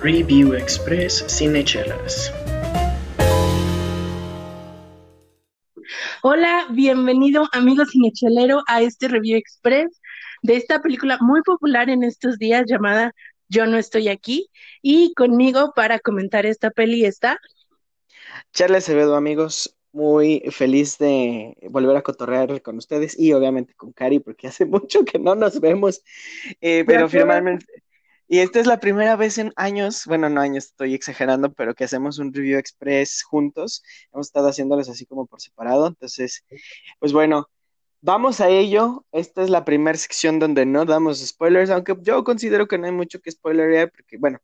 Review Express Cinechelas. Hola, bienvenido amigo cinechelero a este Review Express de esta película muy popular en estos días llamada Yo no estoy aquí y conmigo para comentar esta peli está Charles Acevedo amigos, muy feliz de volver a cotorrear con ustedes y obviamente con Cari porque hace mucho que no nos vemos, eh, pero finalmente y esta es la primera vez en años, bueno, no años, estoy exagerando, pero que hacemos un review express juntos. Hemos estado haciéndolos así como por separado. Entonces, pues bueno, vamos a ello. Esta es la primera sección donde no damos spoilers, aunque yo considero que no hay mucho que spoilerear, porque bueno,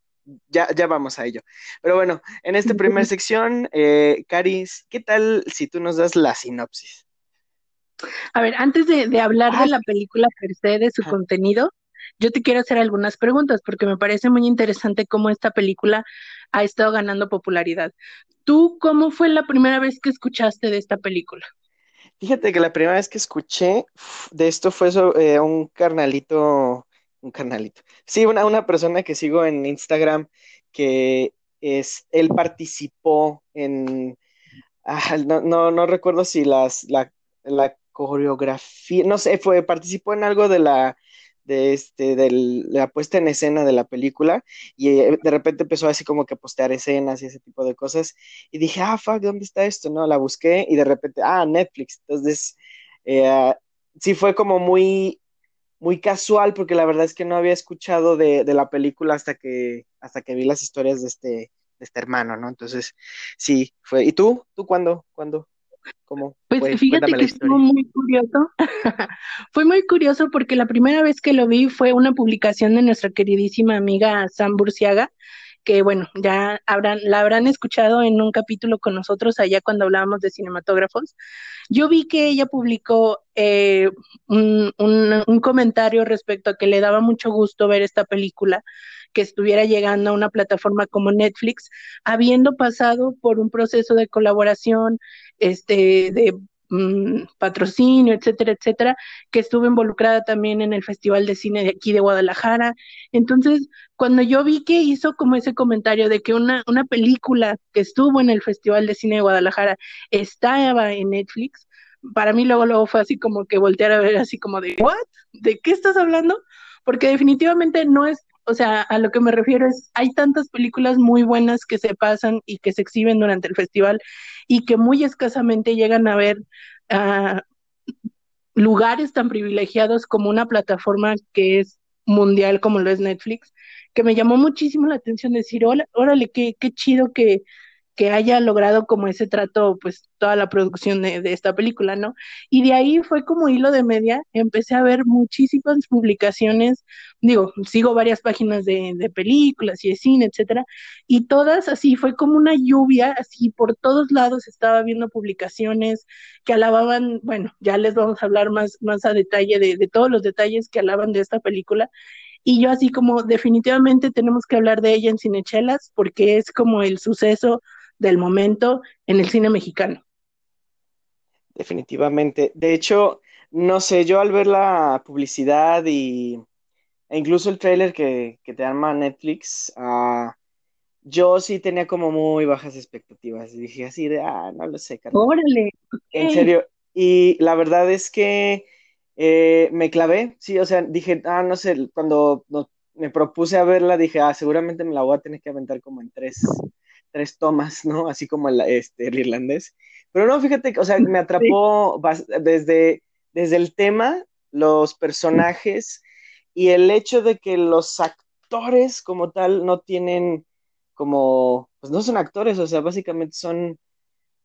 ya, ya vamos a ello. Pero bueno, en esta primera sección, eh, Caris, ¿qué tal si tú nos das la sinopsis? A ver, antes de, hablar de la película per se, de su contenido, yo te quiero hacer algunas preguntas porque me parece muy interesante cómo esta película ha estado ganando popularidad. ¿Tú cómo fue la primera vez que escuchaste de esta película? Fíjate que la primera vez que escuché de esto fue eh, un carnalito, un carnalito. Sí, una, una persona que sigo en Instagram que es, él participó en, no, no, no, recuerdo si las, la, la coreografía, no sé, fue, participó en algo de la de este de la puesta en escena de la película y eh, de repente empezó así como que a postear escenas y ese tipo de cosas y dije, ah, fuck, ¿dónde está esto? No, la busqué y de repente, ah, Netflix. Entonces, eh, sí fue como muy, muy casual porque la verdad es que no había escuchado de, de, la película hasta que, hasta que vi las historias de este, de este hermano, ¿no? Entonces, sí, fue. ¿Y tú? ¿Tú cuándo? ¿Cuándo? Pues fíjate que estuvo muy curioso. fue muy curioso porque la primera vez que lo vi fue una publicación de nuestra queridísima amiga Sam Burciaga, que bueno, ya habrán, la habrán escuchado en un capítulo con nosotros allá cuando hablábamos de cinematógrafos. Yo vi que ella publicó eh, un, un comentario respecto a que le daba mucho gusto ver esta película que estuviera llegando a una plataforma como Netflix, habiendo pasado por un proceso de colaboración, este, de mm, patrocinio, etcétera, etcétera, que estuve involucrada también en el Festival de Cine de aquí de Guadalajara. Entonces, cuando yo vi que hizo como ese comentario de que una, una película que estuvo en el Festival de Cine de Guadalajara estaba en Netflix, para mí luego, luego fue así como que voltear a ver así como de, ¿what? ¿De qué estás hablando? Porque definitivamente no es o sea, a lo que me refiero es, hay tantas películas muy buenas que se pasan y que se exhiben durante el festival y que muy escasamente llegan a ver uh, lugares tan privilegiados como una plataforma que es mundial como lo es Netflix, que me llamó muchísimo la atención decir, órale, qué, qué chido que, que haya logrado como ese trato, pues toda la producción de, esta película, ¿no? Y de ahí fue como hilo de media, empecé a ver muchísimas publicaciones, digo, sigo varias páginas de, de películas y de cine, etcétera, y todas así, fue como una lluvia, así por todos lados estaba viendo publicaciones que alababan, bueno, ya les vamos a hablar más, más a detalle de, de todos los detalles que alaban de esta película, y yo así como definitivamente tenemos que hablar de ella en Cinechelas porque es como el suceso del momento en el cine mexicano. Definitivamente. De hecho, no sé, yo al ver la publicidad y e incluso el trailer que, te arma Netflix, uh, yo sí tenía como muy bajas expectativas. Dije así de, ah, no lo sé. Órale. En serio. Y la verdad es que eh, me clavé, sí, o sea, dije, ah, no sé, cuando me propuse a verla, dije, ah, seguramente me la voy a tener que aventar como en tres, tres tomas, ¿no? Así como el, este, el irlandés. Pero no, fíjate, o sea, me atrapó desde, desde el tema, los personajes y el hecho de que los actores como tal no tienen como, pues no son actores, o sea, básicamente son,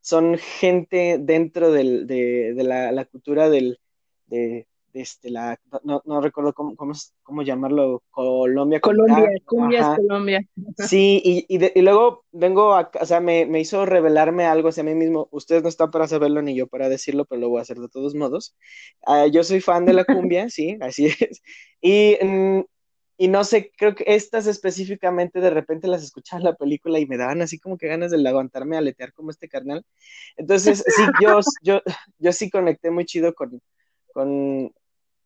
son gente dentro del, de, de la, la, cultura del, de, este, la, no, no recuerdo cómo, cómo, cómo, llamarlo, Colombia. Colombia, Cumbia Colombia. Sí, y, y, luego vengo, a, o sea, me, me, hizo revelarme algo hacia mí mismo. Ustedes no están para saberlo ni yo para decirlo, pero lo voy a hacer de todos modos. Uh, yo soy fan de la cumbia, sí, así es. Y, mm, y no sé, creo que estas específicamente de repente las escuchaba en la película y me daban así como que ganas de levantarme a aletear como este carnal. Entonces, sí, yo, yo, yo sí conecté muy chido con, con,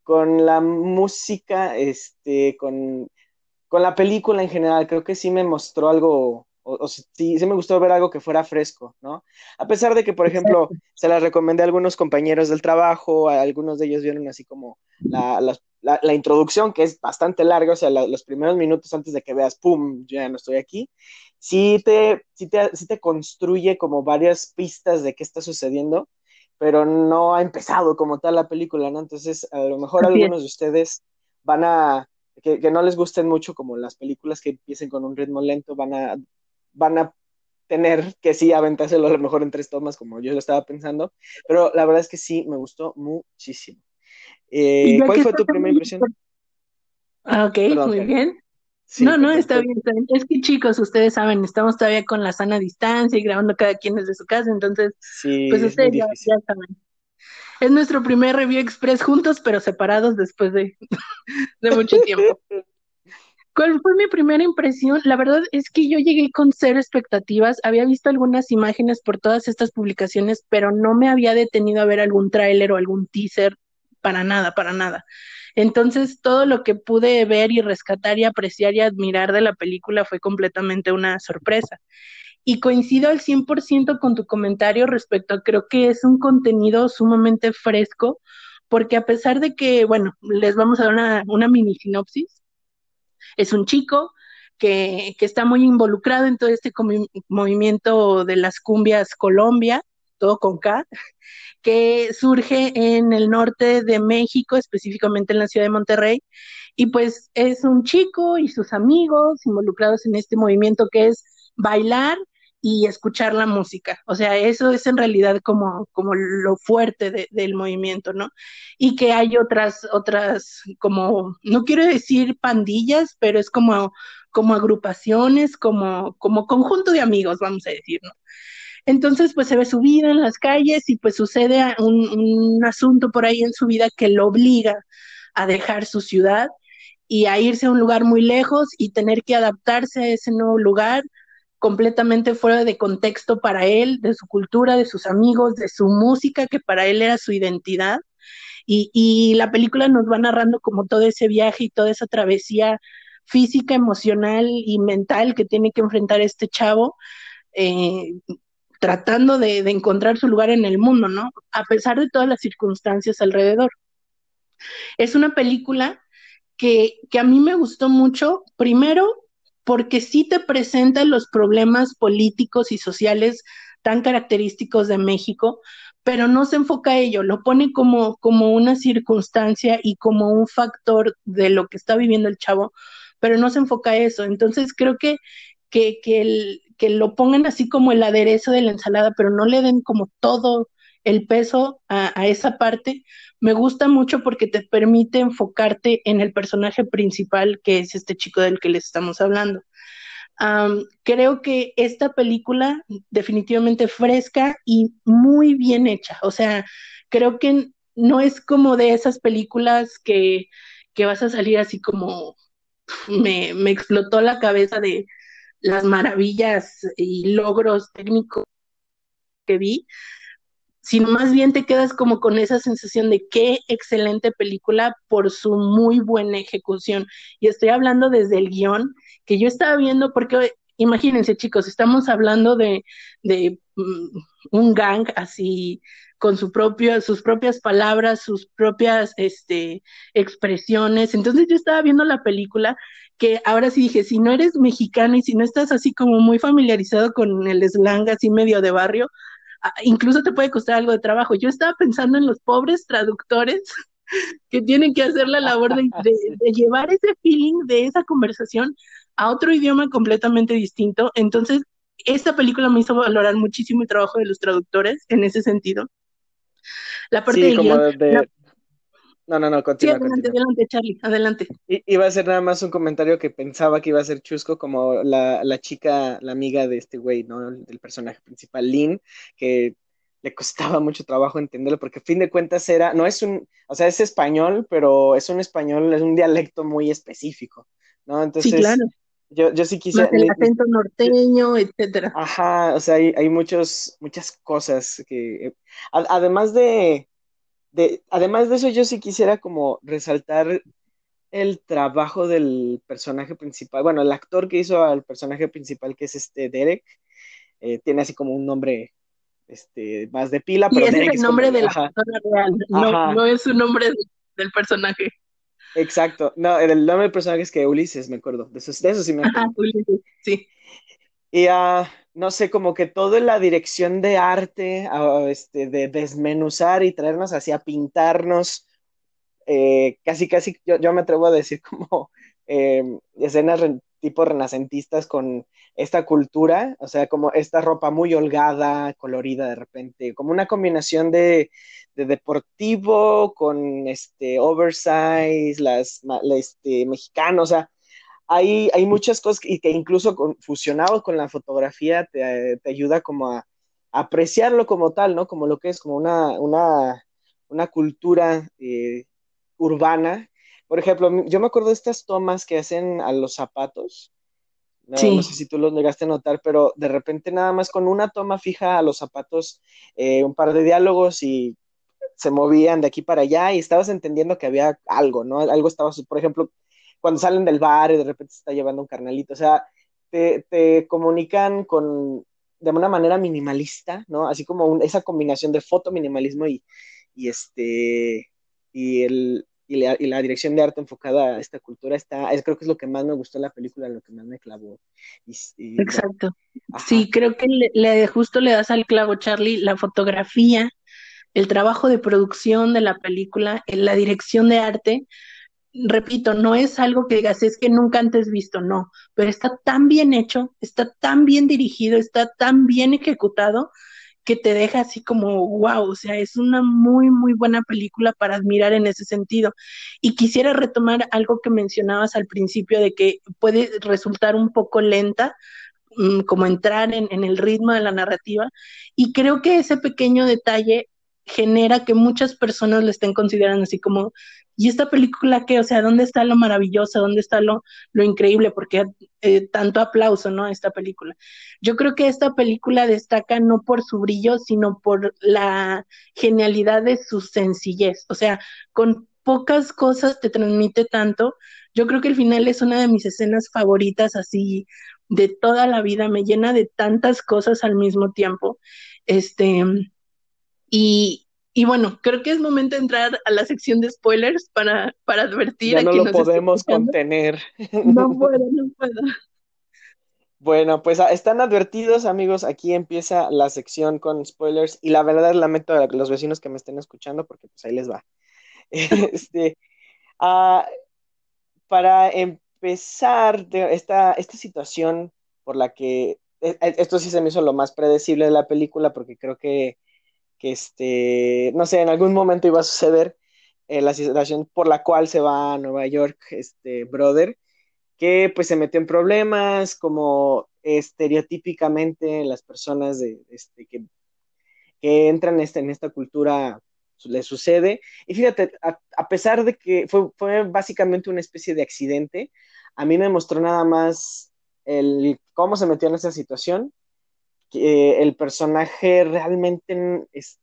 con la música, este, con, con la película en general, creo que sí me mostró algo, o, sí, sí me gustó ver algo que fuera fresco, ¿no? A pesar de que, por ejemplo, se las recomendé a algunos compañeros del trabajo, algunos de ellos vieron así como la, la, introducción, que es bastante larga, o sea, los primeros minutos antes de que veas, ¡pum!, ya no estoy aquí, sí te, sí te, sí te construye como varias pistas de qué está sucediendo, pero no ha empezado como tal la película, ¿no? Entonces, a lo mejor algunos de ustedes van a, que, que, no les gusten mucho como las películas que empiecen con un ritmo lento, van a, van a tener que sí aventárselo a lo mejor en tres tomas, como yo lo estaba pensando, pero la verdad es que sí, me gustó muchísimo. Eh, ¿Cuál fue tu primera impresión? Ah, ok, muy bien. No, no, está bien, Es que chicos, ustedes saben, estamos todavía con la sana distancia y grabando cada quien desde su casa, entonces, pues ustedes ya, saben. Es nuestro primer review express juntos, pero separados después de, de mucho tiempo. ¿Cuál fue mi primera impresión? La verdad es que yo llegué con cero expectativas. Había visto algunas imágenes por todas estas publicaciones, pero no me había detenido a ver algún tráiler o algún teaser. Para nada, para nada. Entonces, todo lo que pude ver y rescatar y apreciar y admirar de la película fue completamente una sorpresa. Y coincido al 100% con tu comentario respecto a creo que es un contenido sumamente fresco, porque a pesar de que, bueno, les vamos a dar una, mini sinopsis, es un chico que, que, está muy involucrado en todo este movimiento de las cumbias Colombia, todo con K, que surge en el norte de México, específicamente en la ciudad de Monterrey. Y pues es un chico y sus amigos involucrados en este movimiento que es bailar y escuchar la música. O sea, eso es en realidad como, como lo fuerte del movimiento, ¿no? Y que hay otras, otras, como, no quiero decir pandillas, pero es como, como agrupaciones, como, como conjunto de amigos, vamos a decir, ¿no? Entonces, pues se ve su vida en las calles y pues sucede un, un asunto por ahí en su vida que lo obliga a dejar su ciudad y a irse a un lugar muy lejos y tener que adaptarse a ese nuevo lugar completamente fuera de contexto para él, de su cultura, de sus amigos, de su música, que para él era su identidad. Y, la película nos va narrando como todo ese viaje y toda esa travesía física, emocional y mental que tiene que enfrentar este chavo, eh, tratando de, de, encontrar su lugar en el mundo, ¿no? A pesar de todas las circunstancias alrededor. Es una película que, que a mí me gustó mucho, primero porque sí te presenta los problemas políticos y sociales tan característicos de México, pero no se enfoca a ello, lo pone como, como una circunstancia y como un factor de lo que está viviendo el chavo, pero no se enfoca a eso. Entonces creo que, que, que, el, que lo pongan así como el aderezo de la ensalada, pero no le den como todo el peso a, esa parte, me gusta mucho porque te permite enfocarte en el personaje principal, que es este chico del que les estamos hablando. creo que esta película definitivamente fresca y muy bien hecha. O sea, creo que no es como de esas películas que, que vas a salir así como me, me explotó la cabeza de las maravillas y logros técnicos que vi, sino más bien te quedas como con esa sensación de qué excelente película por su muy buena ejecución. Y estoy hablando desde el guion, que yo estaba viendo, porque imagínense chicos, estamos hablando de, de mm, un gang así con su propio, sus propias palabras, sus propias este, expresiones. Entonces yo estaba viendo la película que ahora sí dije, si no eres mexicano y si no estás así como muy familiarizado con el slang así medio de barrio, incluso te puede costar algo de trabajo. Yo estaba pensando en los pobres traductores que tienen que hacer la labor de, llevar ese feeling de esa conversación a otro idioma completamente distinto. Entonces, esta película me hizo valorar muchísimo el trabajo de los traductores en ese sentido. La parte sí, como de, no, no, no, continúa. Sí, adelante, adelante, Charlie, adelante. iba a ser nada más un comentario que pensaba que iba a ser chusco, como la, la chica, la amiga de este güey, ¿no? El, personaje principal, Lynn, que le costaba mucho trabajo entenderlo, porque a fin de cuentas era, no es un, o sea, es español, pero es un español, es un dialecto muy específico, ¿no? Entonces, sí, claro. Yo, yo sí quisiera. el acento norteño, etcétera. Ajá, o sea, hay, hay muchos, muchas cosas que. Además de, además de eso, yo sí quisiera como resaltar el trabajo del personaje principal, bueno, el actor que hizo al personaje principal, que es este Derek, eh, tiene así como un nombre este, más de pila, pero es el nombre de la persona real, no, es su nombre del personaje. Exacto, no, el nombre del personaje es que Ulises, me acuerdo, de eso, sí me acuerdo. Ulises, sí. Y uh, no sé, como que toda la dirección de arte, este, de desmenuzar y traernos hacia pintarnos, eh, casi, casi, yo, yo, me atrevo a decir como eh, escenas tipo renacentistas con esta cultura, o sea, como esta ropa muy holgada, colorida de repente, como una combinación de, deportivo con este oversize, las, este, mexicano, o sea, hay, hay muchas cosas y que incluso con, fusionado con la fotografía te, ayuda como a, apreciarlo como tal, ¿no? Como lo que es como una, una, una cultura eh, urbana. Por ejemplo, yo me acuerdo de estas tomas que hacen a los zapatos. No, sé si tú los llegaste a notar, pero de repente nada más con una toma fija a los zapatos, eh, un par de diálogos y se movían de aquí para allá y estabas entendiendo que había algo, ¿no? Algo estaba, por ejemplo, cuando salen del bar y de repente se está llevando un carnalito, o sea, te, comunican con, de una manera minimalista, ¿no? Así como esa combinación de foto, minimalismo y, y este, y el, y la, dirección de arte enfocada a esta cultura está, es, creo que es lo que más me gustó en la película, lo que más me clavó. Exacto. Sí, creo que le, justo le das al clavo, Charlie, la fotografía, el trabajo de producción de la película, la dirección de arte, repito, no es algo que digas, es que nunca antes visto, no, pero está tan bien hecho, está tan bien dirigido, está tan bien ejecutado que te deja así como, wow, o sea, es una muy, muy buena película para admirar en ese sentido. Y quisiera retomar algo que mencionabas al principio de que puede resultar un poco lenta, mm, como entrar en, el ritmo de la narrativa, y creo que ese pequeño detalle genera que muchas personas le estén considerando así como, ¿y esta película qué? O sea, ¿dónde está lo maravilloso? ¿Dónde está lo, lo increíble? Porque eh, tanto aplauso, ¿no? Esta película. Yo creo que esta película destaca no por su brillo, sino por la genialidad de su sencillez. O sea, con pocas cosas te transmite tanto. Yo creo que el final es una de mis escenas favoritas así de toda la vida, me llena de tantas cosas al mismo tiempo. Este, y, y bueno, creo que es momento de entrar a la sección de spoilers para, para advertir ya no lo podemos contener. No puedo, no puedo. Bueno, pues ah, están advertidos, amigos. Aquí empieza la sección con spoilers. Y la verdad lamento a los vecinos que me estén escuchando, porque pues ahí les va. este, uh, para empezar, esta, esta situación por la que e, e, esto sí se me hizo lo más predecible de la película, porque creo que que este, no sé, en algún momento iba a suceder eh, la situación por la cual se va a Nueva York, este brother, que pues se metió en problemas, como estereotípicamente las personas de, este, que, que entran este, en esta cultura le sucede. Y fíjate, a, pesar de que fue, fue, básicamente una especie de accidente, a mí me mostró nada más el cómo se metió en esa situación el personaje realmente es,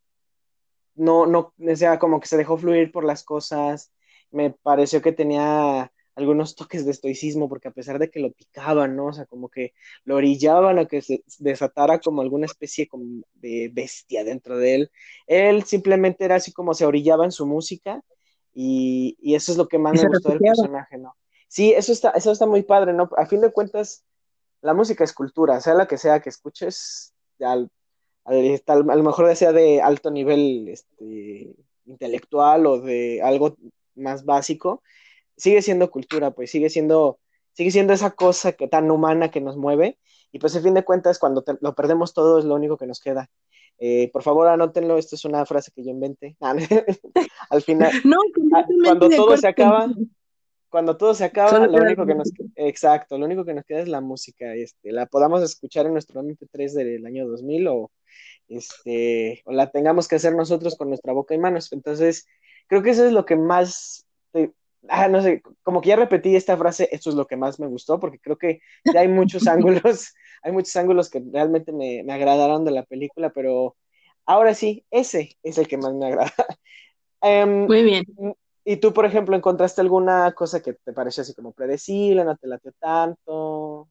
no, no, o sea, como que se dejó fluir por las cosas, me pareció que tenía algunos toques de estoicismo, porque a pesar de que lo picaban, ¿no? O sea, como que lo orillaban a que se desatara como alguna especie de bestia dentro de él, él simplemente era así como se orillaba en su música, y, eso es lo que más me gustó del personaje, ¿no? Sí, eso está, eso está muy padre, ¿no? A fin de cuentas, la música es cultura, sea la que sea que escuches, al, a lo mejor sea de alto nivel este, intelectual o de algo más básico, sigue siendo cultura, pues sigue siendo, sigue siendo esa cosa que, tan humana que nos mueve, y pues a fin de cuentas, cuando lo perdemos todo es lo único que nos queda. Eh, por favor, anótenlo, esta es una frase que yo inventé. al final, cuando todo se acaba, cuando todo se acaba, lo único que nos exacto, lo único que nos queda es la música, este, la podamos escuchar en nuestro MP3 del año 2000 o este o la tengamos que hacer nosotros con nuestra boca y manos. Entonces, creo que eso es lo que más ah, no sé, como que ya repetí esta frase, esto es lo que más me gustó porque creo que ya hay muchos ángulos, hay muchos ángulos que realmente me, me agradaron de la película, pero ahora sí, ese es el que más me agrada. Em, Muy bien ¿Y tú, por ejemplo, encontraste alguna cosa que te pareció así como predecible, no te latió tanto?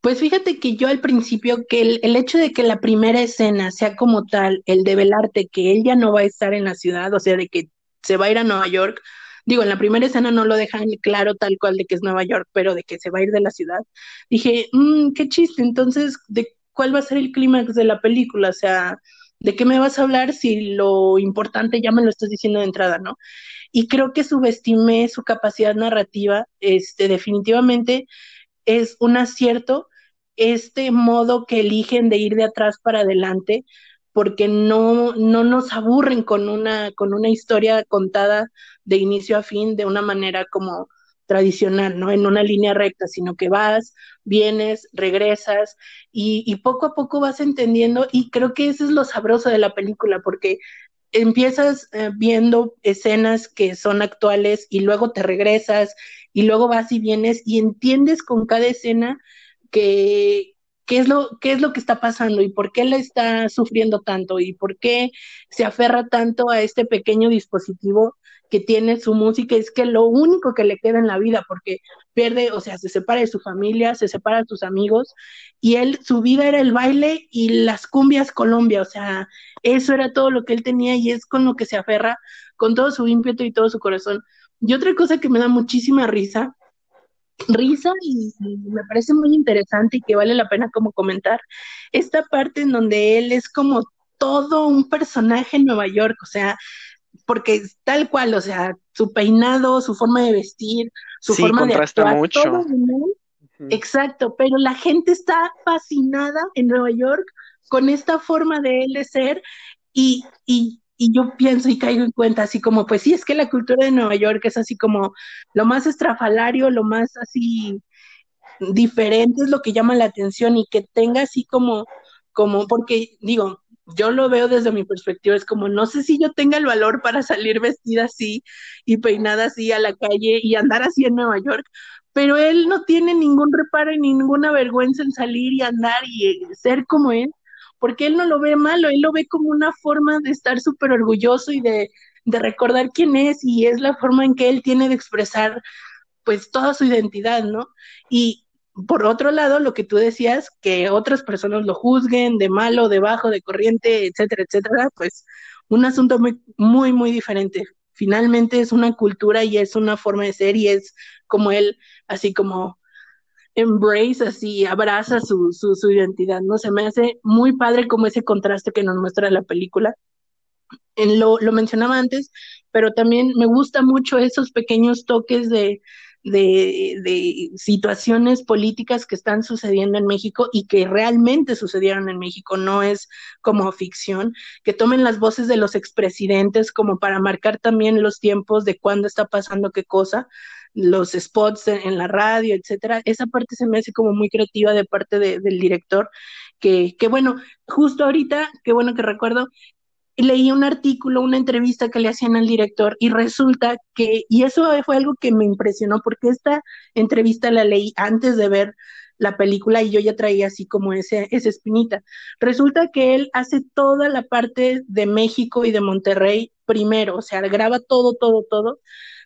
Pues fíjate que yo al principio, que el, el, hecho de que la primera escena sea como tal, el de velarte que él ya no va a estar en la ciudad, o sea, de que se va a ir a Nueva York, digo, en la primera escena no lo dejan claro tal cual de que es Nueva York, pero de que se va a ir de la ciudad, dije, mmm, qué chiste, entonces, ¿de cuál va a ser el clímax de la película? O sea, ¿de qué me vas a hablar si lo importante ya me lo estás diciendo de entrada, ¿no? Y creo que subestimé su capacidad narrativa, este, definitivamente es un acierto este modo que eligen de ir de atrás para adelante, porque no, no nos aburren con una, con una historia contada de inicio a fin de una manera como tradicional, ¿no? En una línea recta, sino que vas, vienes, regresas y, y poco a poco vas entendiendo y creo que eso es lo sabroso de la película, porque empiezas eh, viendo escenas que son actuales y luego te regresas y luego vas y vienes y entiendes con cada escena que, qué es lo qué es lo que está pasando y por qué le está sufriendo tanto y por qué se aferra tanto a este pequeño dispositivo que tiene su música. Es que lo único que le queda en la vida porque pierde, o sea, se separa de su familia, se separa de sus amigos y él su vida era el baile y las cumbias Colombia, o sea, eso era todo lo que él tenía y es con lo que se aferra con todo su ímpetu y todo su corazón. Y otra cosa que me da muchísima risa risa y, me parece muy interesante y que vale la pena como comentar esta parte en donde él es como todo un personaje en Nueva York, o sea, porque tal cual, o sea, su peinado, su forma de vestir, su forma de actuar, mucho. Todo Exacto, pero la gente está fascinada en Nueva York con esta forma de él de ser y, y y yo pienso y caigo en cuenta así como, pues sí, es que la cultura de Nueva York es así como lo más estrafalario, lo más así diferente es lo que llama la atención y que tenga así como, como, porque digo, yo lo veo desde mi perspectiva, es como, no sé si yo tenga el valor para salir vestida así y peinada así a la calle y andar así en Nueva York, pero él no tiene ningún reparo y ninguna vergüenza en salir y andar y ser como él porque él no lo ve malo, él lo ve como una forma de estar súper orgulloso y de, de recordar quién es y es la forma en que él tiene de expresar pues toda su identidad, ¿no? Y por otro lado, lo que tú decías, que otras personas lo juzguen de malo, de bajo, de corriente, etcétera, etcétera, pues un asunto muy, muy, muy diferente. Finalmente es una cultura y es una forma de ser y es como él, así como embrace, así, abraza su, su, identidad, ¿no? Se me hace muy padre como ese contraste que nos muestra la película. Lo, lo mencionaba antes, pero también me gusta mucho esos pequeños toques de, de, de, situaciones políticas que están sucediendo en México y que realmente sucedieron en México, no es como ficción, que tomen las voces de los expresidentes como para marcar también los tiempos de cuándo está pasando qué cosa, los spots en, la radio, etcétera. Esa parte se me hace como muy creativa de parte del director, que, que bueno, justo ahorita, qué bueno que recuerdo, leí un artículo, una entrevista que le hacían al director y resulta que, y eso fue algo que me impresionó porque esta entrevista la leí antes de ver la película y yo ya traía así como ese, esa espinita. Resulta que él hace toda la parte de México y de Monterrey primero, o sea, graba todo, todo, todo,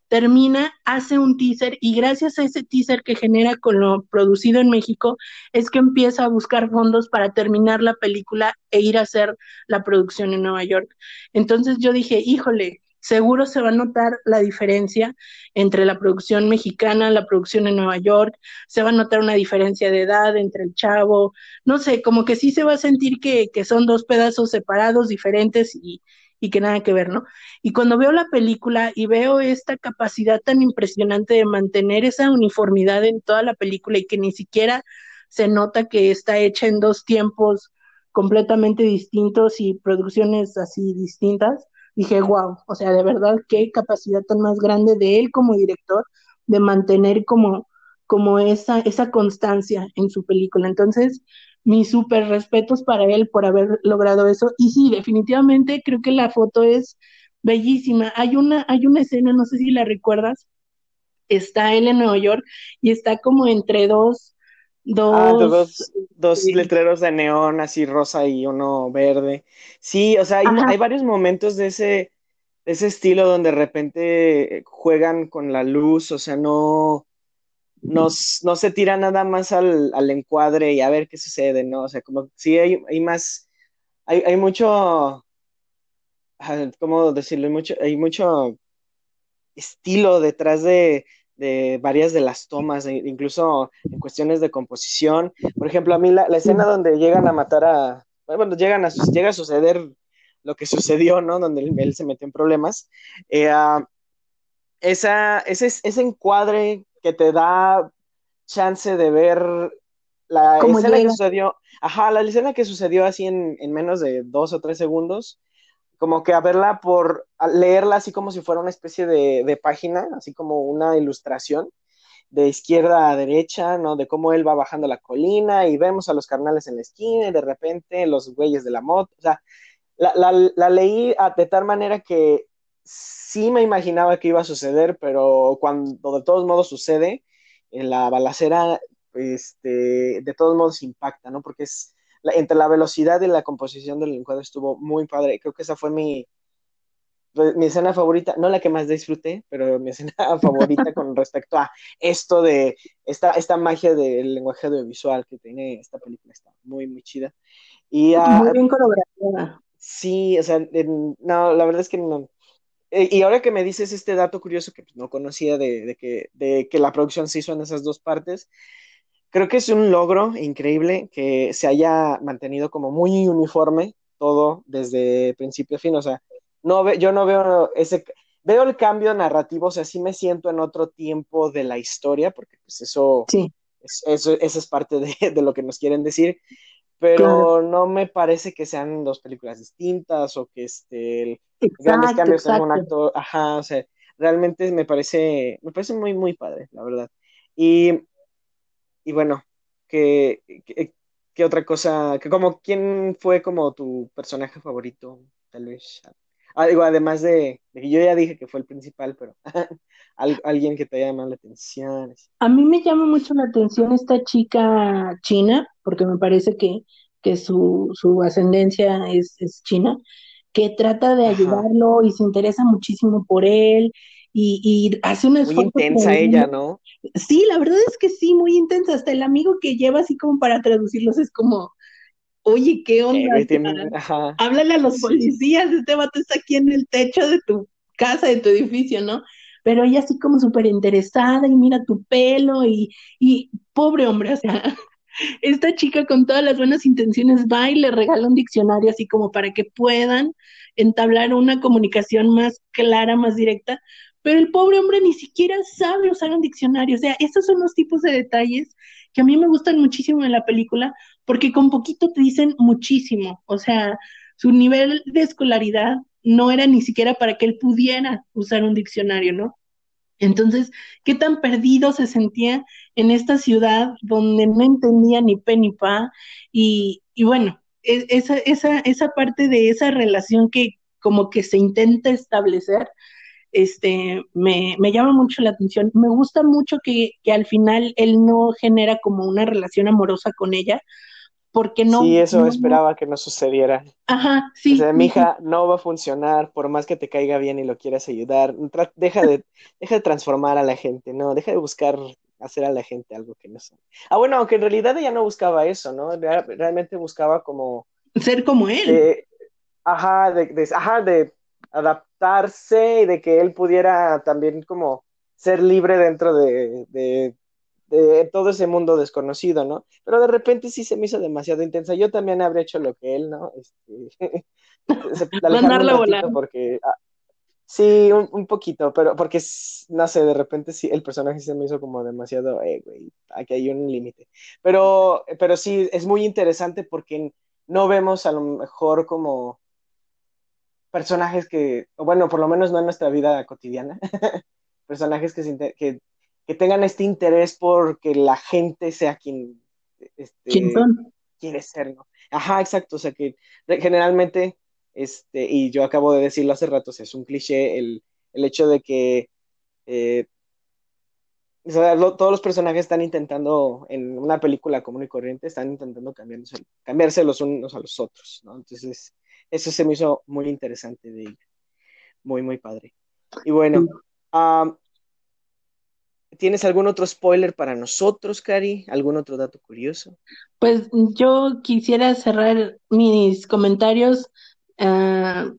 termina, hace un teaser y gracias a ese teaser que genera con lo producido en México es que empieza a buscar fondos para terminar la película e ir a hacer la producción en Nueva York. Entonces yo dije, híjole, seguro se va a notar la diferencia entre la producción mexicana, la producción en Nueva York, se va a notar una diferencia de edad entre el chavo, no sé, como que sí se va a sentir que, que son dos pedazos separados, diferentes y, y que nada que ver, ¿no? Y cuando veo la película y veo esta capacidad tan impresionante de mantener esa uniformidad en toda la película y que ni siquiera se nota que está hecha en dos tiempos completamente distintos y producciones así distintas, dije, wow, o sea, de verdad, qué capacidad tan más grande de él como director de mantener como, como esa, esa constancia en su película. Entonces, mis súper respetos para él por haber logrado eso. Y sí, definitivamente creo que la foto es bellísima. Hay una, hay una escena, no sé si la recuerdas, está él en Nueva York y está como entre dos, dos, ah, dos, dos letreros de neón, así rosa y uno verde. Sí, o sea, hay, hay varios momentos de ese, ese estilo donde de repente juegan con la luz, o sea, no, no, no se tira nada más al, al, encuadre y a ver qué sucede, ¿no? O sea, como sí hay, hay más, hay, hay mucho, ah, ¿cómo decirlo? Hay mucho, hay mucho estilo detrás de, de varias de las tomas, e incluso en cuestiones de composición. Por ejemplo, a mí la, la escena donde llegan a matar a, bueno, llegan a, llega a suceder lo que sucedió, ¿no? Donde él, se metió en problemas. Eh, uh, esa, ese, ese encuadre que te da chance de ver la escena que sucedió, ajá, la escena que sucedió así en, en, menos de dos o tres segundos, como que a verla por, a leerla así como si fuera una especie de, de, página, así como una ilustración de izquierda a derecha, ¿no? De cómo él va bajando la colina y vemos a los carnales en la esquina y de repente los güeyes de la moto, o sea, la, la, la leí de tal manera que sí me imaginaba que iba a suceder, pero cuando de todos modos sucede, en la balacera, este, de todos modos impacta, ¿no? Porque es entre la velocidad y la composición del encuadre estuvo muy padre. Creo que esa fue mi, mi escena favorita, no la que más disfruté, pero mi escena favorita con respecto a esto de esta, esta magia del lenguaje audiovisual que tiene esta película, está muy, muy chida. Y, uh, muy bien coreografiada. Sí, o sea, no, la verdad es que no. Eh, y ahora que me dices este dato curioso que no conocía de, de, que, de que la producción se hizo en esas dos partes, creo que es un logro increíble que se haya mantenido como muy uniforme todo desde principio a fin. O sea, no ve, yo no veo ese, veo el cambio narrativo, o sea, sí me siento en otro tiempo de la historia, porque pues eso, sí. es, eso, eso es parte de, de, lo que nos quieren decir, pero claro. no me parece que sean dos películas distintas o que este, exacto, grandes cambios en un actor, ajá, o sea, realmente me parece, me parece muy, muy padre, la verdad. Y, y bueno, ¿qué, qué, qué otra cosa, que como, quién fue como tu personaje favorito, tal vez? Ah, digo, además de, de, que yo ya dije que fue el principal, pero alguien que te haya llamado la atención. A mí me llama mucho la atención esta chica china, porque me parece que, que su, su ascendencia es, es china, que trata de ayudarlo Ajá. y se interesa muchísimo por él y, y hace una Muy intensa ella, ¿no? Sí, la verdad es que sí, muy intensa. Hasta el amigo que lleva así como para traducirlos es como, oye, ¿qué onda? Eh, Háblale a los policías, este vato está aquí en el techo de tu casa, de tu edificio, ¿no? Pero ella así como súper interesada y mira tu pelo y, y pobre hombre, o sea, esta chica con todas las buenas intenciones va y le regala un diccionario así como para que puedan entablar una comunicación más clara, más directa, pero el pobre hombre ni siquiera sabe usar un diccionario. O sea, estos son los tipos de detalles que a mí me gustan muchísimo en la película, porque con poquito te dicen muchísimo. O sea, su nivel de escolaridad no era ni siquiera para que él pudiera usar un diccionario, ¿no? Entonces, ¿qué tan perdido se sentía en esta ciudad donde no entendía ni pe ni pa? Y, y bueno, esa, esa, esa parte de esa relación que como que se intenta establecer, este, me, me, llama mucho la atención. Me gusta mucho que, que, al final él no genera como una relación amorosa con ella, porque no. Sí, eso no, esperaba que no sucediera. Ajá, sí. O sea, mi hija no va a funcionar, por más que te caiga bien y lo quieras ayudar. Deja de, deja de transformar a la gente, no, deja de buscar hacer a la gente algo que no son. Ah, bueno, aunque en realidad ella no buscaba eso, ¿no? Realmente buscaba como. Ser como él. De, ajá, de, de, ajá, de adaptarse y de que él pudiera también como ser libre dentro de, de, de, todo ese mundo desconocido, ¿no? Pero de repente sí se me hizo demasiado intensa. Yo también habría hecho lo que él, ¿no? Este, Mandarla volar. Porque, ah, sí, un, un, poquito, pero porque, no sé, de repente sí, el personaje se me hizo como demasiado, eh, güey, aquí hay un límite. Pero, pero sí, es muy interesante porque no vemos a lo mejor como personajes que, bueno, por lo menos no en nuestra vida cotidiana, personajes que, que, que, tengan este interés por que la gente sea quien este, ¿Quién son? quiere ser, ¿no? Ajá, exacto, o sea que generalmente, este, y yo acabo de decirlo hace rato, o sea, es un cliché el, el hecho de que eh, o sea, lo, todos los personajes están intentando, en una película común y corriente, están intentando cambiarse, cambiarse los unos a los otros, ¿no? Entonces, eso se me hizo muy interesante de ella. muy, muy padre. Y bueno, ¿tienes algún otro spoiler para nosotros, Cari? ¿Algún otro dato curioso? Pues yo quisiera cerrar mis comentarios ah,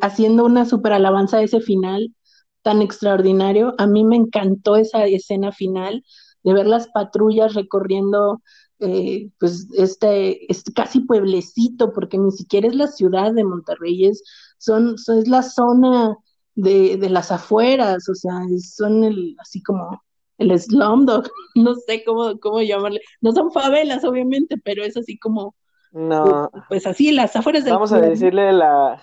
haciendo una super alabanza a ese final tan extraordinario. A mí me encantó esa escena final de ver las patrullas recorriendo eh, pues este, este, casi pueblecito, porque ni siquiera es la ciudad de Monterrey, es, son, es la zona de, de las afueras, o sea, son el, así como el slumdog, no sé cómo, cómo llamarle, no son favelas obviamente, pero es así como, no, pues así, las afueras del Vamos a decirle la,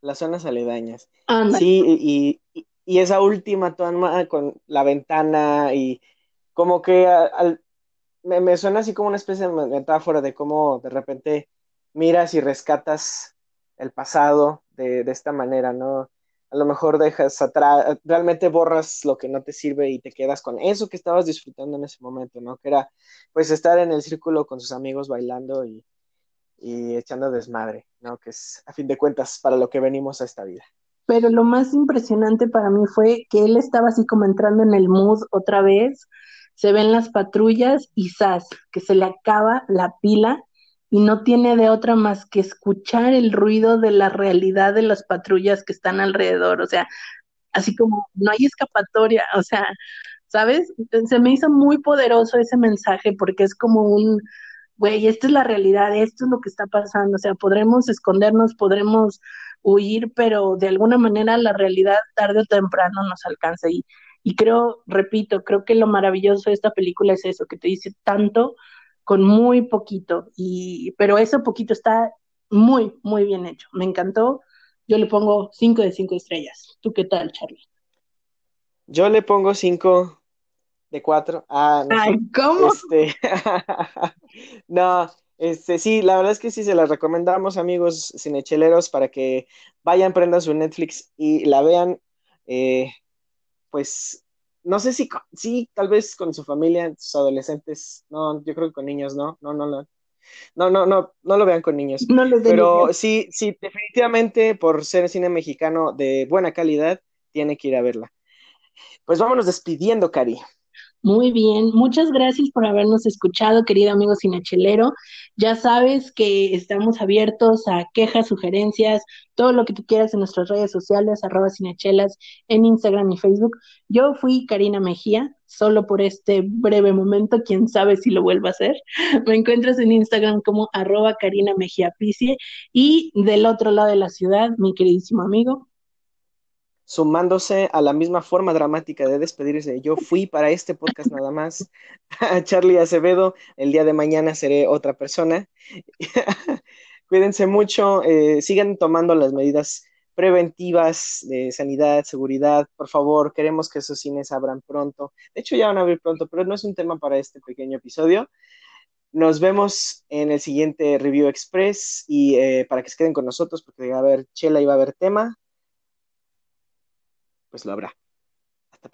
las zonas aledañas. Sí, y, y, y, esa última toma con la ventana y como que al, me, suena así como una especie de metáfora de cómo de repente miras y rescatas el pasado de, esta manera, ¿no? A lo mejor dejas atrás, realmente borras lo que no te sirve y te quedas con eso que estabas disfrutando en ese momento, ¿no? Que era pues estar en el círculo con sus amigos bailando y, y echando desmadre, ¿no? Que es a fin de cuentas para lo que venimos a esta vida. Pero lo más impresionante para mí fue que él estaba así como entrando en el mood otra vez, se ven las patrullas y ¡zas! que se le acaba la pila y no tiene de otra más que escuchar el ruido de la realidad de las patrullas que están alrededor, o sea, así como no hay escapatoria, o sea, ¿sabes? Se me hizo muy poderoso ese mensaje porque es como un, güey, esta es la realidad, esto es lo que está pasando, o sea, podremos escondernos, podremos huir, pero de alguna manera la realidad tarde o temprano nos alcanza y y creo, repito, creo que lo maravilloso de esta película es eso, que te dice tanto con muy poquito, y, pero eso poquito está muy, muy bien hecho. Me encantó. Yo le pongo 5 de 5 estrellas. ¿Tú qué tal, Charlie? Yo le pongo 5 de 4. Ah, no Ay, ¿cómo? Este... no, este, sí, la verdad es que sí se las recomendamos, amigos cinecheleros, para que vayan, prendan su Netflix y la vean. Eh, pues, no sé si, sí, tal vez con su familia, sus adolescentes, no, yo creo que con niños, no, no, no, no. No, no, no, no lo vean con niños. Pero sí, sí, definitivamente por ser cine mexicano de buena calidad, tiene que ir a verla. Pues vámonos despidiendo, Cari. Muy bien, muchas gracias por habernos escuchado, querido amigo Cinechelero. Ya sabes que estamos abiertos a quejas, sugerencias, todo lo que tú quieras en nuestras redes sociales, arroba cinechelas, en Instagram y Facebook. Yo fui Karina Mejía, solo por este breve momento, quién sabe si lo vuelvo a hacer. Me encuentras en Instagram como arroba Karina Mejía Picie y del otro lado de la ciudad, mi queridísimo amigo sumándose a la misma forma dramática de despedirse. Yo fui para este podcast nada más. Charlie Acevedo, el día de mañana seré otra persona. Cuídense mucho, eh, sigan tomando las medidas preventivas de sanidad, seguridad, por favor, queremos que esos cines abran pronto. De hecho, ya van a abrir pronto, pero no es un tema para este pequeño episodio. Nos vemos en el siguiente Review Express y eh, para que se queden con nosotros, porque va a haber chela y va a haber tema pues lo habrá. Hasta